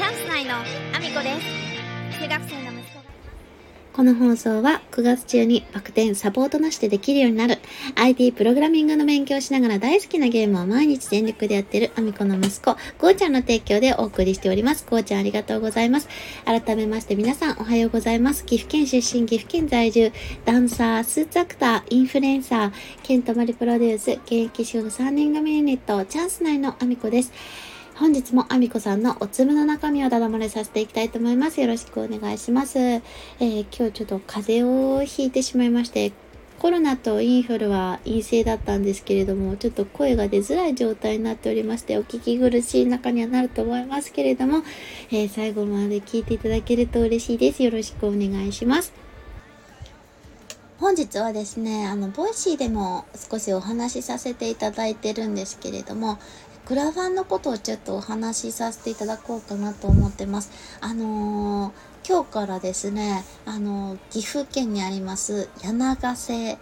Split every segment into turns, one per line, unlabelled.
チャンス内のアミコです中学生の息子が
この放送は9月中にバク転サポートなしでできるようになる IT プログラミングの勉強しながら大好きなゲームを毎日全力でやってるアミコの息子、ゴーちゃんの提供でお送りしております。ゴーちゃんありがとうございます。改めまして皆さんおはようございます。岐阜県出身、岐阜県在住、ダンサー、スーツアクター、インフルエンサー、ケントマリプロデュース、現役主婦3人組ユニット、チャンス内のアミコです。本日もアミコさんのおつむの中身をだだ漏れさせていきたいと思います。よろしくお願いします。えー今日ちょっと風邪をひいてしまいまして、コロナとインフルは陰性だったんですけれども、ちょっと声が出づらい状態になっておりまして、お聞き苦しい中にはなると思いますけれども、えー最後まで聞いていただけると嬉しいです。よろしくお願いします。本日はですね、あの、 Voicy でも少しお話しさせていただいてるんですけれども、クラファンのことをちょっとお話しさせていただこうかなと思ってます。あのー今日からですね、あのー岐阜県にあります柳ヶ瀬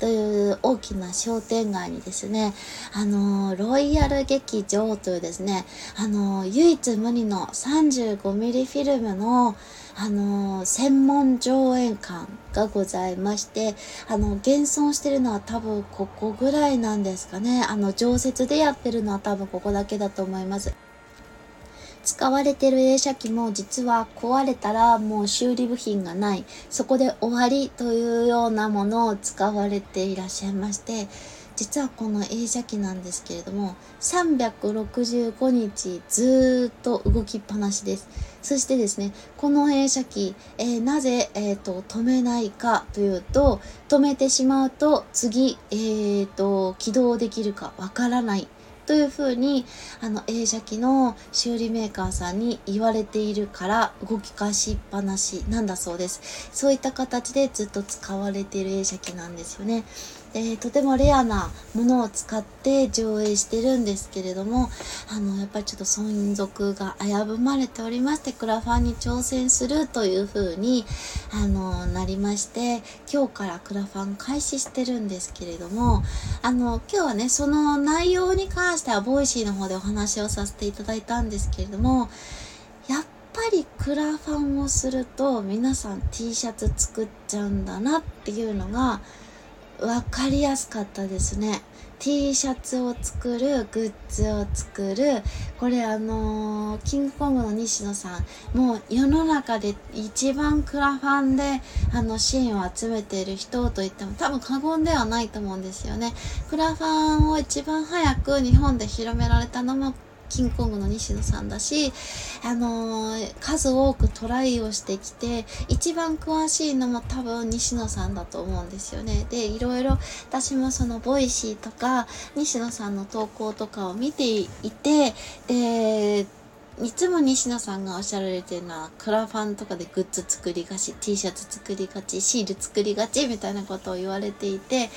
という大きな商店街にですね、あのーロイヤル劇場というですね、あのー唯一無二の 35mm フィルムのあの専門上映館がございまして、あの、現存してるのは多分ここぐらいなんですかね。あの、常設でやってるのは多分ここだけだと思います。使われてる映写機も実は壊れたらもう修理部品がない。そこで終わりというようなものを使われていらっしゃいまして、実はこの映写機なんですけれども、365日ずーっと動きっぱなしです。そしてですね、この映写機、えーなぜ、えーと止めないかというと、止めてしまうと次、えーと起動できるかわからない。というふうに、あの、映写機の修理メーカーさんに言われているから動きかしっぱなしなんだそうです。そういった形でずっと使われている映写機なんですよね。でとてもレアなものを使って上映してるんですけれどもあのやっぱりちょっと存続が危ぶまれておりましてクラファンに挑戦するという風にあのなりまして今日からクラファン開始してるんですけれどもあの今日はねその内容に関しては Voicy の方でお話をさせていただいたんですけれどもやっぱりクラファンをすると皆さん T シャツ作っちゃうんだなっていうのがわかりやすかったですね。T シャツを作る、グッズを作る、これあのーキングコングの西野さん、もう世の中で一番クラファンであの支援を集めている人と言っても多分過言ではないと思うんですよね。クラファンを一番早く日本で広められたのもキングコングの西野さんだし、あのー数多くトライをしてきて、一番詳しいのも多分西野さんだと思うんですよね。で、いろいろ私もその Voicy とか、西野さんの投稿とかを見ていて、で、いつも西野さんがおっしゃられてるのは、クラファンとかでグッズ作りがち、T シャツ作りがち、シール作りがちみたいなことを言われていて、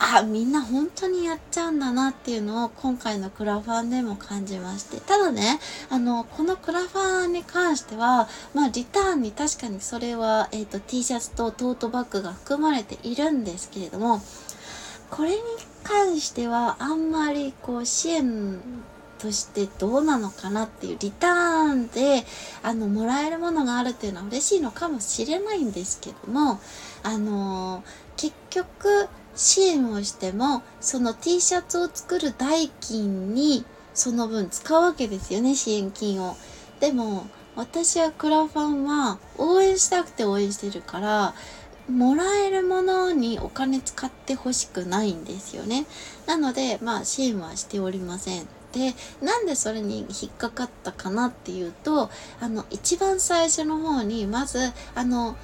あ、みんな本当にやっちゃうんだなっていうのを今回のクラファンでも感じまして。ただね、あの、このクラファンに関しては、まあ、リターンに確かにそれは、えっ、と、T シャツとトートバッグが含まれているんですけれども、これに関してはあんまりこう支援としてどうなのかなっていうリターンであのもらえるものがあるっていうのは嬉しいのかもしれないんですけどもあの結局支援をしてもその T シャツを作る代金にその分使うわけですよね支援金を。でも私はクラファンは応援したくて応援してるからもらえるものにお金使ってほしくないんですよね。なので、まあ、支援はしておりません。で、なんでそれに引っかかったかなっていうと、あの、一番最初の方に、まず、あの、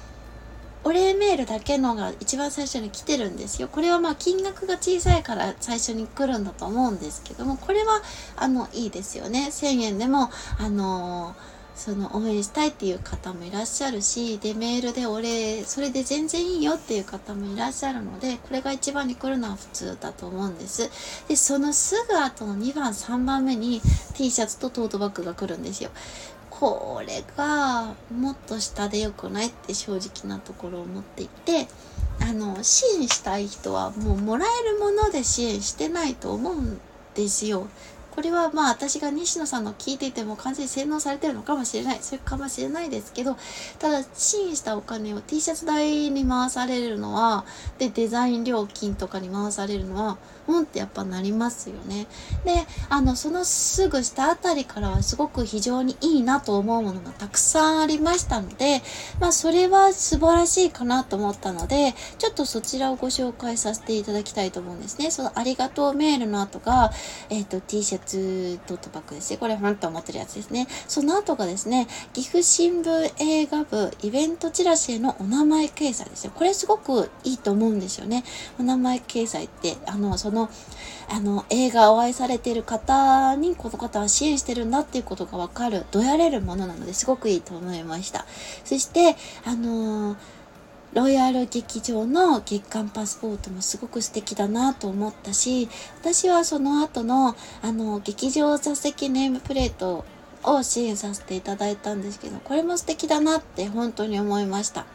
お礼メールだけのが一番最初に来てるんですよ。これはまあ金額が小さいから最初に来るんだと思うんですけども、これはあのいいですよね。1000円でも、あのその応援したいっていう方もいらっしゃるし、で、メールでお礼、それで全然いいよっていう方もいらっしゃるので、これが一番に来るのは普通だと思うんです。で、そのすぐ後の2番、3番目に T シャツとトートバッグが来るんですよ。これがもっと下で良くないって正直なところを持っていて、あの、支援したい人はもうもらえるもので支援してないと思うんですよ。これはまあ私が西野さんの聞いていても完全に洗脳されてるのかもしれない。それかもしれないですけどただ支援したお金を T シャツ代に回されるのはでデザイン料金とかに回されるのはうんってやっぱなりますよね。であのそのすぐ下あたりからはすごく非常にいいなと思うものがたくさんありましたのでまあそれは素晴らしいかなと思ったのでちょっとそちらをご紹介させていただきたいと思うんですね。そのありがとうメールの後が、えっ、ー、と T シャツトートバッグですねこれほんと思ってるやつですね。その後がですね岐阜新聞映画部イベントチラシへのお名前掲載ですよ。これすごくいいと思うんですよね。お名前掲載ってあのそのあの映画を愛されている方にこの方は支援してるんだっていうことがわかるどやれるものなのですごくいいと思いました。そしてあのーロイヤル劇場の月間パスポートもすごく素敵だなと思ったし私はその後のあの劇場座席ネームプレートを支援させていただいたんですけどこれも素敵だなって本当に思いました。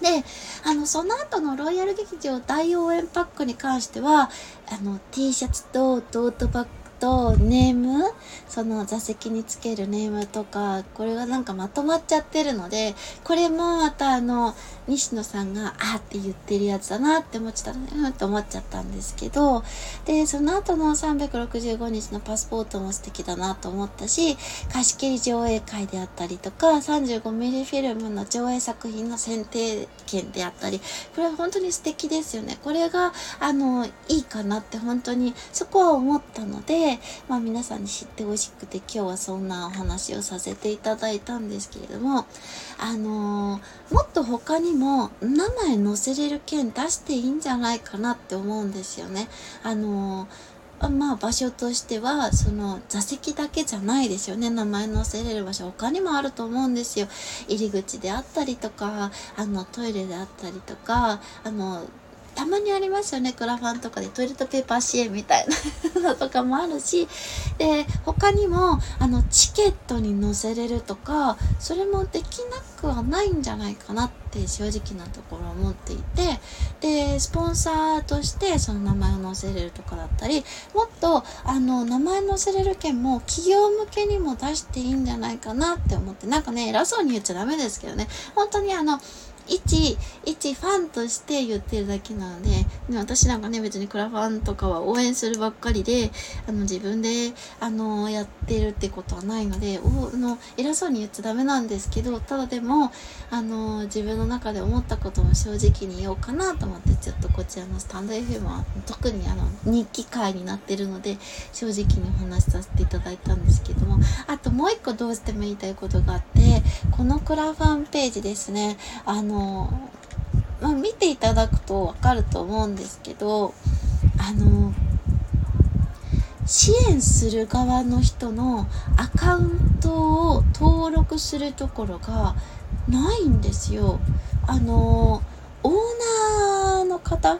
であのその後のロイヤル劇場大応援パックに関してはあの T シャツとトートバッグとネーム？その座席につけるネームとかこれがなんかまとまっちゃってるのでこれもまたあの西野さんがあって言ってるやつだなって思ってたのでうんって思っちゃったんですけどでその後の365日のパスポートも素敵だなと思ったし貸し切り上映会であったりとか 35mm フィルムの上映作品の選定権であったりこれは本当に素敵ですよね。これがあのいいかなって本当にそこは思ったのでまあ皆さんに知ってほしくて今日はそんなお話をさせていただいたんですけれどもあのー、もっと他にも名前載せれる券出していいんじゃないかなって思うんですよね。あのー、まあ場所としてはその座席だけじゃないですよね名前載せれる場所他にもあると思うんですよ入り口であったりとかあのトイレであったりとかあのたまにありますよね。クラファンとかでトイレットペーパー支援みたいなのとかもあるし。で他にもあのチケットに載せれるとかそれもできなくはないんじゃないかなって正直なところ思っていて。でスポンサーとしてその名前を載せれるとかだったりもっとあの名前載せれる件も企業向けにも出していいんじゃないかなって思って。なんかね偉そうに言っちゃダメですけどね。本当にあの一、一ファンとして言ってるだけなので、で私なんかね、別にクラファンとかは応援するばっかりで、あの、自分で、あの、やってるってことはないので、おの偉そうに言っちゃダメなんですけど、ただでも、あの、自分の中で思ったことも正直に言おうかなと思って、ちょっとこちらのスタンド FM は、特にあの、日記会になってるので、正直にお話しさせていただいたんですけども、あともう一個どうしても言いたいことがあって、このクラファンページですね、あの、の、まあ、見ていただくとわかると思うんですけど、あの、支援する側の人のアカウントを登録するところがないんですよ。あの、オーナーの方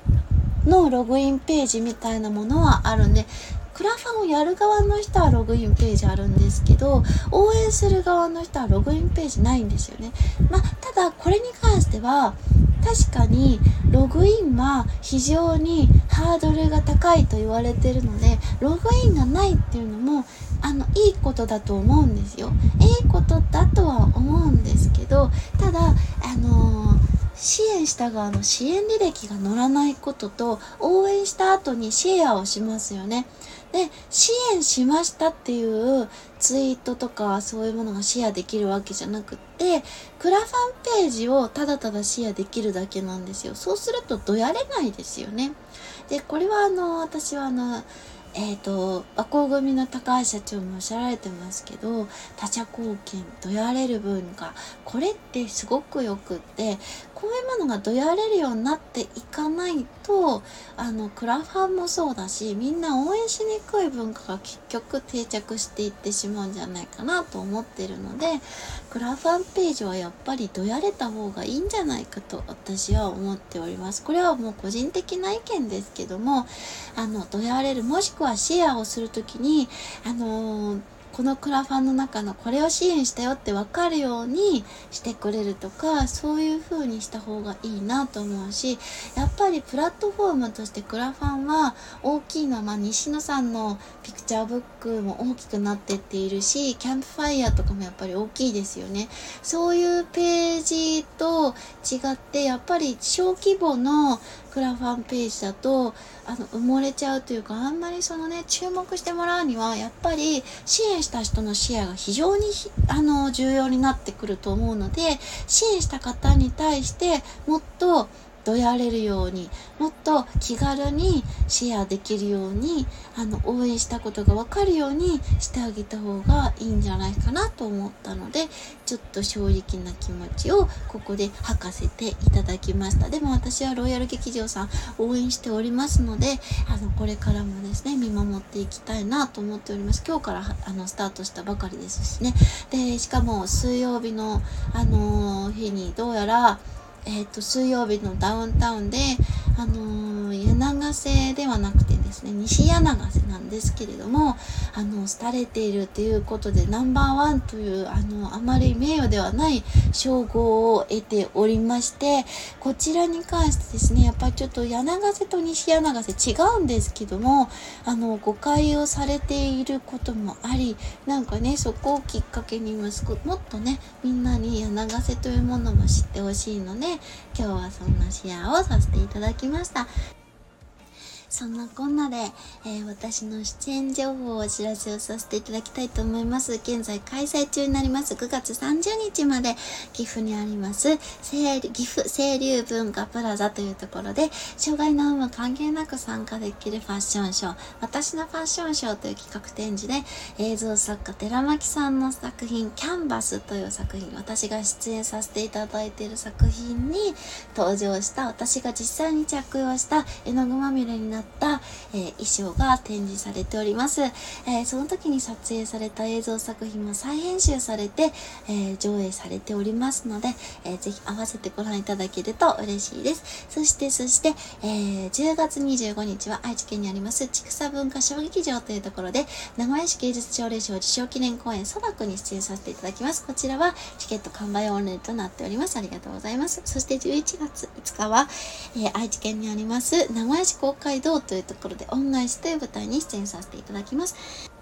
のログインページみたいなものはあるんで、クラファンをやる側の人はログインページあるんですけど、応援する側の人はログインページないんですよね。まあ、だこれに関しては、確かにログインは非常にハードルが高いと言われてるので、ログインがないっていうのも、あの、いいことだと思うんですよ。いいことだとは思うんですけど、ただ、あのー支援した側の支援履歴が載らないことと応援した後にシェアをしますよね。で、支援しましたっていうツイートとかそういうものがシェアできるわけじゃなくって、クラファンページをただただシェアできるだけなんですよ。そうするとどやれないですよね。で、これはあの、私はあの、えっ、ー、と、和光組の高橋社長もおっしゃられてますけど、他者貢献、どやれる文化、これってすごくよくって、こういうものがどやれるようになっていかないと、あの、クラファンもそうだし、みんな応援しにくい文化が結局定着していってしまうんじゃないかなと思ってるので、クラファンページはやっぱりどやれた方がいいんじゃないかと私は思っております。これはもう個人的な意見ですけども、あの、どやれる、もしくはシェアをするときに、あのーこのクラファンの中のこれを支援したよって分かるようにしてくれるとかそういう風にした方がいいなと思うしやっぱりプラットフォームとしてクラファンは大きいのは、まあ、西野さんのピクチャーブックも大きくなってっているしキャンプファイヤーとかもやっぱり大きいですよね。そういうページと違ってやっぱり小規模のクラファンページだとあの埋もれちゃうというかあんまりそのね注目してもらうにはやっぱり支援した人の視野が非常にあの重要になってくると思うので支援した方に対してもっとどやれるようにもっと気軽にシェアできるようにあの応援したことが分かるようにしてあげた方がいいんじゃないかなと思ったのでちょっと正直な気持ちをここで吐かせていただきました。でも私はロイヤル劇場さん応援しておりますのであのこれからもですね見守っていきたいなと思っております。今日からあのスタートしたばかりですしね。でしかも水曜日のあのー、日にどうやらえっ、ー、と、水曜日のダウンタウンで、あのー、柳瀬ではなくてですね、西柳瀬なんですけれども、あの、廃れているということで、ナンバーワンという、あの、あまり名誉ではない称号を得ておりまして、こちらに関してですね、やっぱりちょっと柳瀬と西柳瀬違うんですけども、あの、誤解をされていることもあり、なんかね、そこをきっかけに息子、もっとね、みんなに柳瀬というものも知ってほしいので、今日はそんなシェアをさせていただきました。そんなこんなで、えー、私の出演情報をお知らせをさせていただきたいと思います。現在開催中になります9月30日まで岐阜にあります岐阜清流文化プラザというところで障害の有無関係なく参加できるファッションショー私のファッションショーという企画展示で映像作家寺巻さんの作品キャンバスという作品私が出演させていただいている作品に登場した私が実際に着用した絵の具まみれになった、たえー、衣装が展示されております、えー、その時に撮影された映像作品も再編集されて、えー、上映されておりますので、えー、ぜひ合わせてご覧いただけると嬉しいです。そしてそして、えー、10月25日は愛知県にあります千草文化小劇場というところで名古屋市芸術奨励賞受賞記念公演そばくに出演させていただきます。こちらはチケット完売オンラインとなっております。ありがとうございます。そして11月5日は、えー、愛知県にあります名古屋市公会堂というところで恩返しという舞台に出演させていただきます。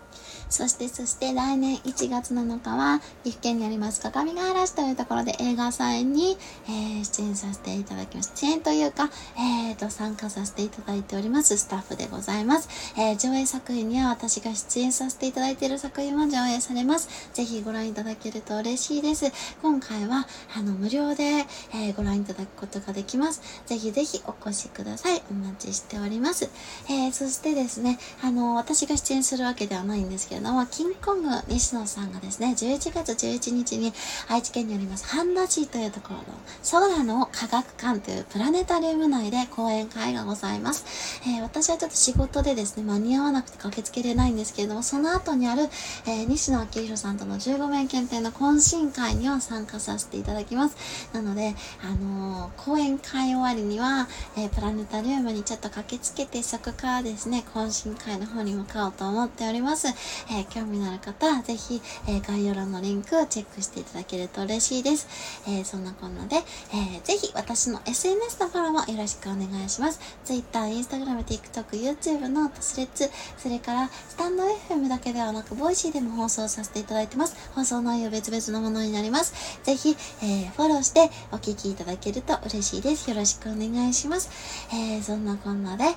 そしてそして来年1月7日は岐阜県にあります各務原市というところで映画祭に、えー、出演させていただきます。出演というか、えー、と参加させていただいておりますスタッフでございます。えー、上映作品には私が出演させていただいている作品も上映されます。ぜひご覧いただけると嬉しいです。今回はあの無料で、えー、ご覧いただくことができます。ぜひぜひお越しください。お待ちしております。えー、そしてですね、あの私が出演するわけではないんですけれどれども、キングコング西野さんがですね、11月11日に愛知県にあります半田市というところの空の科学館というプラネタリウム内で講演会がございます。えー、私はちょっと仕事でですね、間に合わなくて駆けつけれないんですけれども、その後にある、えー、西野昭弘さんとの15面検定の懇親会には参加させていただきます。なので、あのー、講演会終わりには、えプラネタリウムにちょっと駆けつけて、そこからですね、懇親会の方に向かおうと思っております。えー、興味のある方はぜひ、えー、概要欄のリンクをチェックしていただけると嬉しいです。えー、そんなこんなで、えー、ぜひ私の SNS のフォローもよろしくお願いします。Twitter、Instagram、TikTok、YouTube と Threads、それからスタンド FM だけではなく、 Voicy でも放送させていただいてます。放送内容別々のものになります。ぜひ、え、フォローしてお聞きいただけると嬉しいです。よろしくお願いします。え、そんなこんなで、え、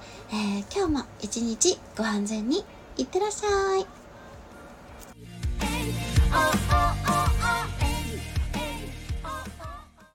今日も一日ご安全にいってらっしゃい。oh, oh. oh.